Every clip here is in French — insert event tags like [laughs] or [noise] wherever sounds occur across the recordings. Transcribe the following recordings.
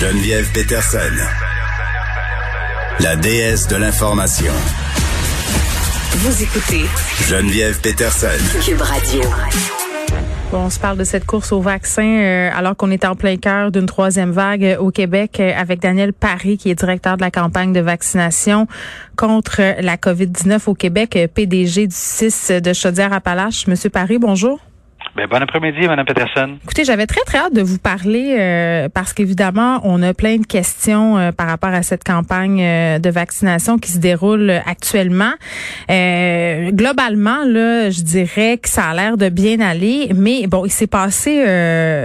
Geneviève Peterson, la déesse de l'information. Vous écoutez Geneviève Peterson. Cube Radio. Bon, on se parle de cette course au vaccin euh, alors qu'on est en plein cœur d'une troisième vague euh, au Québec euh, avec Daniel Paris qui est directeur de la campagne de vaccination contre la COVID-19 au Québec, PDG du 6 de Chaudière-Appalaches. Monsieur Paris, bonjour. Ben, bon après-midi, Mme Peterson. Écoutez, j'avais très, très hâte de vous parler euh, parce qu'évidemment, on a plein de questions euh, par rapport à cette campagne euh, de vaccination qui se déroule actuellement. globalement, là, je dirais que ça a l'air de bien aller, mais bon, il s'est passé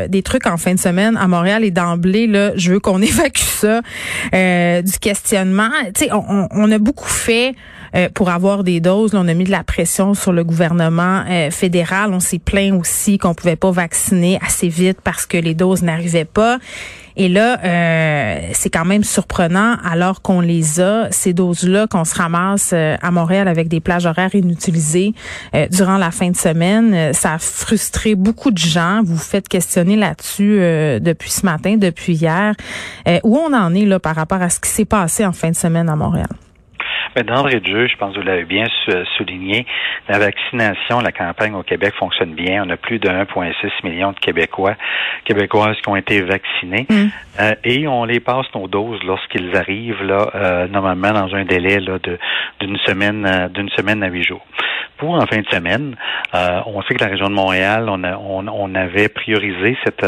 des trucs en fin de semaine à Montréal et d'emblée, là, je veux qu'on [laughs] évacue ça du questionnement. Tu sais, on, on, a beaucoup fait pour avoir des doses. Là, on a mis de la pression sur le gouvernement fédéral. On s'est plaint aussi qu'on pouvait pas vacciner assez vite parce que les doses n'arrivaient pas. Et là, euh, c'est quand même surprenant, alors qu'on les a, ces doses-là, qu'on se ramasse euh, à Montréal avec des plages horaires inutilisées euh, durant la fin de semaine. Ça a frustré beaucoup de gens. Vous vous faites questionner là-dessus depuis ce matin, depuis hier. où on en est là par rapport à ce qui s'est passé en fin de semaine à Montréal? D'entrée de jeu, je pense que vous l'avez bien souligné, la vaccination, la campagne au Québec fonctionne bien. On a plus de 1,6 million de Québécois, Québécoises qui ont été vaccinés mm. euh, et on les passe nos doses lorsqu'ils arrivent là, euh, normalement dans un délai là, de d'une semaine euh, d'une semaine à huit jours. Pour en fin de semaine, on sait que la région de Montréal, on, a, on, avait priorisé cette,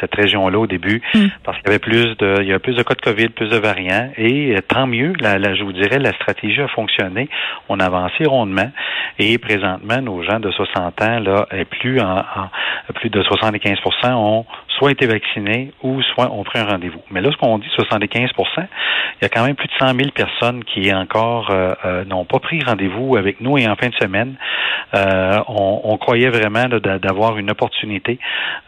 cette région-là au début mm. parce qu'il y avait plus de il y avait plus de cas de COVID, plus de variants et tant mieux. La, la, je vous dirais la stratégie a fonctionné. On a avancé rondement et présentement, nos gens de 60 ans, là, et plus en, plus de 75% ont soit été vaccinés ou soit ont pris un rendez-vous. Mais là, ce qu'on dit 75% il y a quand même plus de 100 000 personnes qui encore euh, euh, n'ont pas pris rendez-vous avec nous et en fin de semaine, euh, on, croyait vraiment d'avoir une opportunité,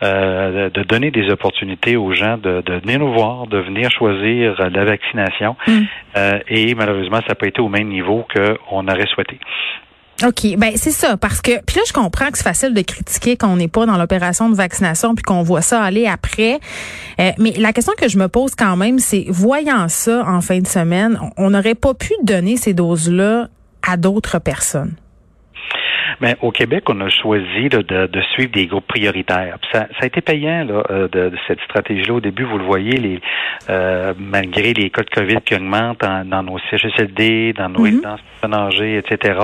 de donner des opportunités aux gens de, venir nous voir, de venir choisir la vaccination. Mm. et malheureusement, ça n'a pas été au même niveau qu'on aurait souhaité. OK, ben c'est ça parce que puis là je comprends que c'est facile de critiquer quand on n'est pas dans l'opération de vaccination puis qu'on voit ça aller après. Euh, mais la question que je me pose quand même c'est voyant ça en fin de semaine, on n'aurait pas pu donner ces doses là à d'autres personnes? Mais au Québec, on a choisi de, de, suivre des groupes prioritaires. Ça, ça, a été payant là, euh, de, de cette stratégie-là. Au début, vous le voyez, les, euh, malgré les cas de COVID qui augmentent dans nos CHSLD, dans nos mm résidences âgées, etc.,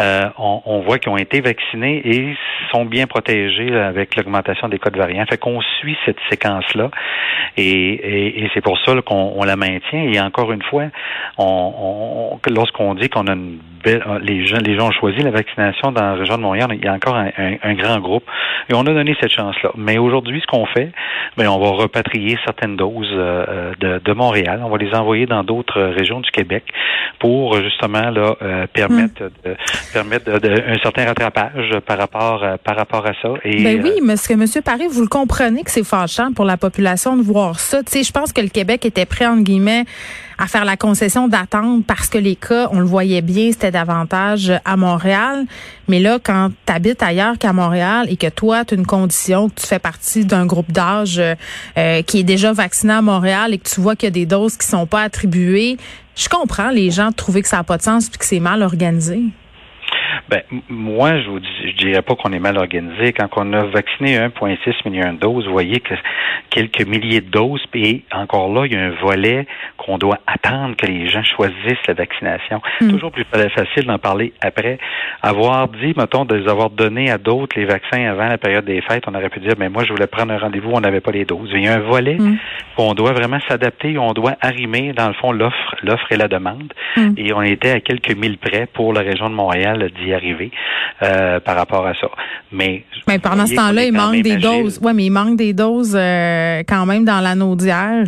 euh, on, on, voit qu'ils ont été vaccinés et sont bien protégés avec l'augmentation des cas de variants. Fait qu'on suit cette séquence-là et, et, et c'est pour ça qu'on la maintient. Et encore une fois, on, on lorsqu'on dit qu'on a une belle, les gens, les gens ont choisi la vaccination dans la région de Montréal, il y a encore un, grand groupe. Et on a donné cette chance-là. Mais aujourd'hui, ce qu'on fait, bien, on va repatrier certaines doses euh, de, de, Montréal. On va les envoyer dans d'autres régions du Québec pour justement là euh, permettre hmm. de, permettre un certain rattrapage par rapport euh, par rapport à ça. Et, ben oui, parce que Monsieur Paris, vous le comprenez que c'est fâchant pour la population de voir ça. Tu sais, je pense que le Québec était prêt entre guillemets à faire la concession d'attendre parce que les cas, on le voyait bien, c'était davantage à Montréal. Mais là, quand tu habites ailleurs qu'à Montréal et que toi, tu as une condition, que tu fais partie d'un groupe d'âge euh, qui est déjà vacciné à Montréal et que tu vois qu'il y a des doses qui sont pas attribuées, je comprends les gens de trouver que ça n'a pas de sens puis que c'est mal organisé. Ben, moi, je vous dis, je dirais pas qu'on est mal organisé. Quand on a vacciné 1,6 million de doses, vous voyez que quelques milliers de doses, et encore là, il y a un volet qu'on doit attendre que les gens choisissent la vaccination. Hmm. Toujours plus facile d'en parler après. Avoir dit, mettons, de les avoir donné à d'autres les vaccins avant la période des fêtes, on aurait pu dire, mais moi, je voulais prendre un rendez-vous, on n'avait pas les doses. Il y a un volet hmm. qu'on doit vraiment s'adapter, on doit arrimer, dans le fond, l'offre, l'offre et la demande. Hmm. Et on était à quelques mille près pour la région de Montréal y arriver euh, par rapport à ça. Mais, mais pendant ce temps-là, il manque des doses. Ouais, mais il manque des doses euh, quand même dans l'anneau d'hier.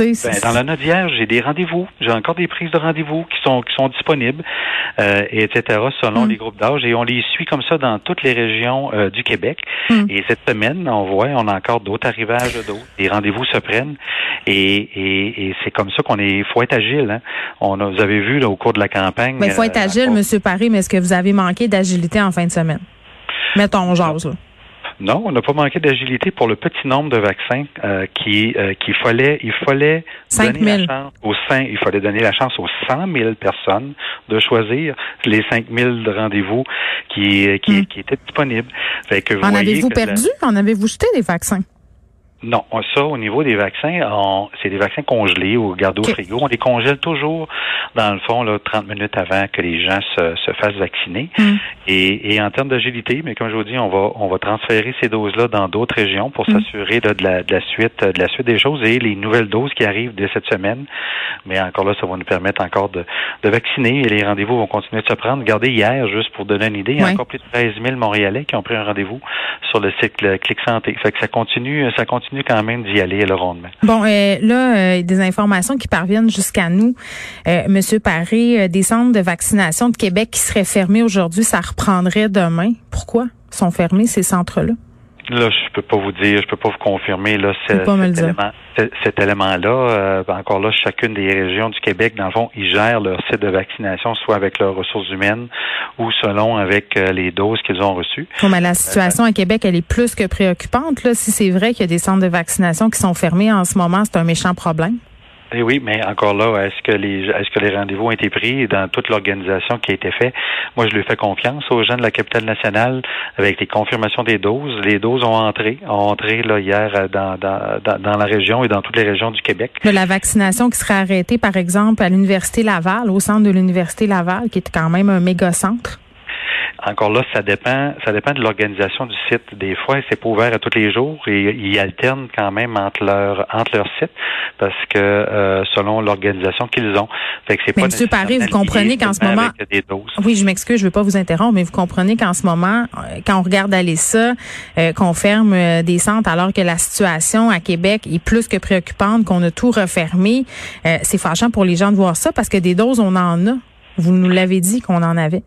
Euh, ben, dans la d'hier, j'ai des rendez-vous. J'ai encore des prises de rendez-vous qui sont qui sont disponibles, euh, et etc. Selon mm. les groupes d'âge, et on les suit comme ça dans toutes les régions euh, du Québec. Mm. Et cette semaine, on voit, on a encore d'autres arrivages d'autres. Les rendez-vous se prennent, et, et, et c'est comme ça qu'on est. Faut être agile. Hein. On a, vous avez vu là, au cours de la campagne. Mais faut être euh, agile, Monsieur Paris. Mais est-ce que vous avez manqué d'agilité en fin de semaine? Mettons, jase. Là. Non, on n'a pas manqué d'agilité pour le petit nombre de vaccins euh, qui euh, qu'il fallait il fallait donner la chance aux il fallait donner la chance aux 100 000 personnes de choisir les 5 000 rendez-vous qui qui, hmm. qui étaient disponibles. en avez-vous perdu? En avez-vous jeté des vaccins? Non, ça, au niveau des vaccins, c'est des vaccins congelés ou gardés au frigo. On les congèle toujours, dans le fond, là, 30 minutes avant que les gens se, se fassent vacciner. Hmm. Et, et, en termes d'agilité, mais comme je vous dis, on va on va transférer ces doses-là dans d'autres régions pour hmm. s'assurer de la, de la suite de la suite des choses et les nouvelles doses qui arrivent dès cette semaine. Mais encore là, ça va nous permettre encore de, de vacciner et les rendez-vous vont continuer de se prendre. Regardez hier, juste pour donner une idée, il y a encore plus de 13 000 Montréalais qui ont pris un rendez-vous sur le cycle Clic Santé. Fait que ça continue, ça continue quand même d'y aller le. Bon, euh, là, euh, des informations qui parviennent jusqu'à nous. Euh, Monsieur Paré, des centres de vaccination de Québec qui seraient fermés aujourd'hui, ça reprendrait demain. Pourquoi sont fermés ces centres-là? Là, je peux pas vous dire, je peux pas vous confirmer là cet, élément, cet élément-là. Euh, encore là, chacune des régions du Québec, dans le fond, ils gèrent leur site de vaccination, soit avec leurs ressources humaines ou selon avec euh, les doses qu'ils ont reçues. mais la situation à Québec, elle est plus que préoccupante. Là, si c'est vrai qu'il y a des centres de vaccination qui sont fermés en ce moment, c'est un méchant problème. Eh oui, mais encore là, est-ce que les est-ce que les rendez-vous ont été pris dans toute l'organisation qui a été faite? Moi, je lui fais confiance aux gens de la capitale nationale avec les confirmations des doses. Les doses ont entré, ont entré là hier euh, dans, la région et dans toutes les régions du Québec. De la vaccination qui serait arrêtée, par exemple, à l'Université Laval, au centre de l'Université Laval, qui est quand même un méga centre. Encore là, ça dépend, ça dépend de l'organisation du site. Des fois, c'est pas ouvert à tous les jours et ils alternent quand même entre leur entre leur site parce que euh, selon l'organisation qu'ils ont. Fait que c'est mais Monsieur Paris, vous comprenez qu'en ce moment, oui, je m'excuse, je veux pas vous interrompre, mais vous comprenez qu'en ce moment, euh, quand on regarde aller ça, euh, qu'on ferme des centres alors que la situation à Québec est plus que préoccupante, qu'on a tout refermé, c'est fâchant pour les gens de voir ça parce que des doses, on en a. Vous nous l'avez dit qu'on en avait.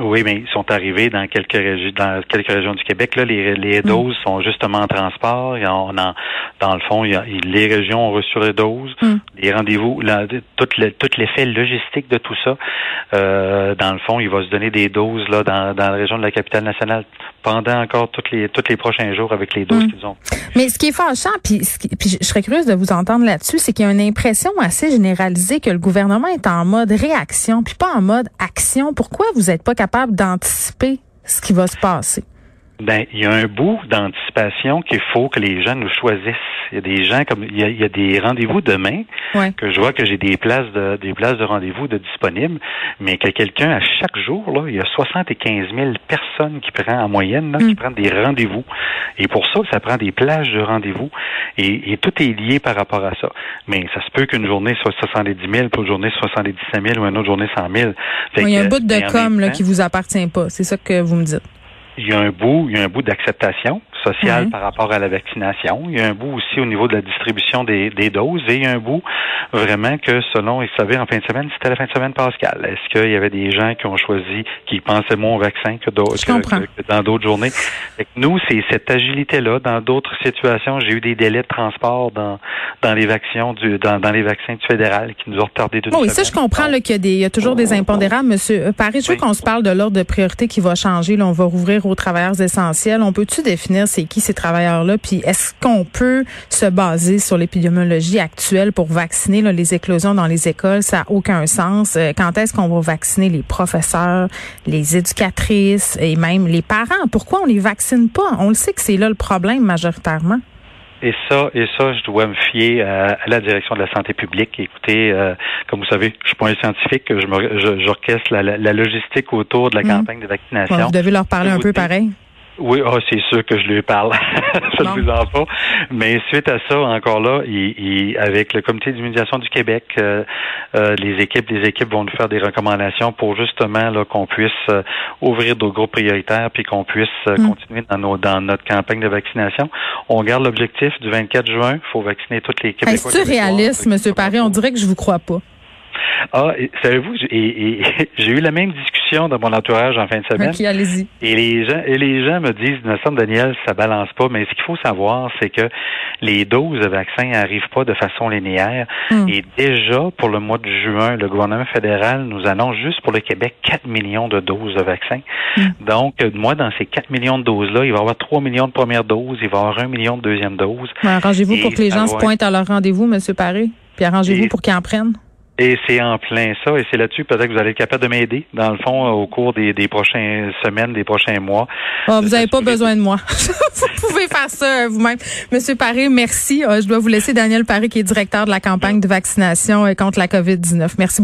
Oui, mais ils sont arrivés dans quelques régions, dans quelques régions du Québec. Là, les, les mm. doses sont justement en transport. On a, dans le fond, il y a, les régions ont reçu les doses, mm. les rendez-vous, tout, le, tout l'effet logistique de tout ça. Euh, dans le fond, il va se donner des doses là dans, dans la région de la capitale nationale pendant encore toutes les tous les prochains jours avec les doses mm. qu'ils ont. Mais ce qui est fâchant, puis, puis je serais curieuse de vous entendre là-dessus, c'est qu'il y a une impression assez généralisée que le gouvernement est en mode réaction, puis pas en mode action. Pourquoi vous n'êtes pas capable capable d'anticiper ce qui va se passer? Ben, il y a un bout d'anticipation qu'il faut que les gens nous choisissent. Il y a des gens comme il y a, des rendez-vous demain que je vois que j'ai des places de des places de rendez-vous de disponibles, mais que quelqu'un à chaque jour là, il y a 75 000 personnes qui prennent en moyenne qui mm. prennent des rendez-vous. Et pour ça, ça prend des plages de rendez-vous et, tout est lié par rapport à ça. Mais ça se peut qu'une journée soit 70 000, pour une journée 77 000 ou une autre journée 100 000. il y a un bout de com là, qui vous appartient pas. C'est ça que vous me dites il y a un bout, il y a un bout d'acceptation social par rapport à la vaccination. Il y a un bout aussi au niveau de la distribution des, des doses et il y a un bout vraiment que selon, vous savez, en fin de semaine, c'était la fin de semaine pascale. Est-ce qu'il y avait des gens qui ont choisi, qui pensaient moins au vaccin que, dans d'autres journées? nous, c'est cette agilité-là. Dans d'autres situations, j'ai eu des délais de transport dans, dans les vaccins du, dans, dans les vaccins du fédéral qui nous ont retardé d'une Oui, ça, je comprends qu'il y, a des, il y a toujours des impondérables. Monsieur Paris, je veux qu'on se parle de l'ordre de priorité qui va changer. Là, on va rouvrir aux travailleurs essentiels. On peut-tu définir c'est qui ces travailleurs-là? Puis est-ce qu'on peut se baser sur l'épidémiologie actuelle pour vacciner les éclosions dans les écoles? Ça n'a aucun sens. Euh, quand est-ce qu'on va vacciner les professeurs, les éducatrices et même les parents? Pourquoi on les vaccine pas? On le sait que c'est là le problème majoritairement. Et ça, et ça, je dois me fier à, la direction de la santé publique. Écoutez, euh, comme vous savez, je suis pas un scientifique, je j'orchestre la, la, logistique autour de la mmh. campagne de vaccination. vous devez leur parler un peu pareil. Oui, oh, c'est sûr que je lui parle. [laughs] je ne vous en pas. Mais suite à ça, encore là, il, avec le comité d'immunisation du Québec, euh, euh, les équipes, les équipes vont nous faire des recommandations pour justement là qu'on puisse euh, ouvrir nos groupes prioritaires puis qu'on puisse mm. continuer dans nos dans notre campagne de vaccination. On garde l'objectif du 24 juin. Il faut vacciner toutes les Québécois. Est-ce réaliste, Monsieur Paré? On dirait que je vous crois pas. Ah, savez-vous, [laughs] j'ai eu la même discussion dans mon entourage en fin de semaine. Allez-y. Et les gens, et les gens me disent, me semble, Daniel, ça balance pas. Mais ce qu'il faut savoir, c'est que les doses de vaccins n'arrivent pas de façon linéaire. Hmm. Et déjà, pour le mois de juin, le gouvernement fédéral nous annonce juste pour le Québec 4 millions de doses de vaccins. Hmm. Donc, moi, dans ces 4 millions de doses-là, il va y avoir 3 millions de premières doses, il va y avoir 1 million de deuxième doses. Arrangez-vous pour que les gens se pointent à leur rendez-vous, M. Paré. Puis arrangez-vous pour qu'ils en prennent. Et c'est en plein ça, et c'est là-dessus peut-être que vous allez être capable de m'aider, dans le fond, au cours des, des prochaines semaines, des prochains mois. Oh, vous n'avez pas besoin de moi. [laughs] vous pouvez faire ça euh, vous-même. Monsieur Paré, merci. Euh, je dois vous laisser Daniel Paré, qui est directeur de la campagne de vaccination euh, contre la COVID-19. Merci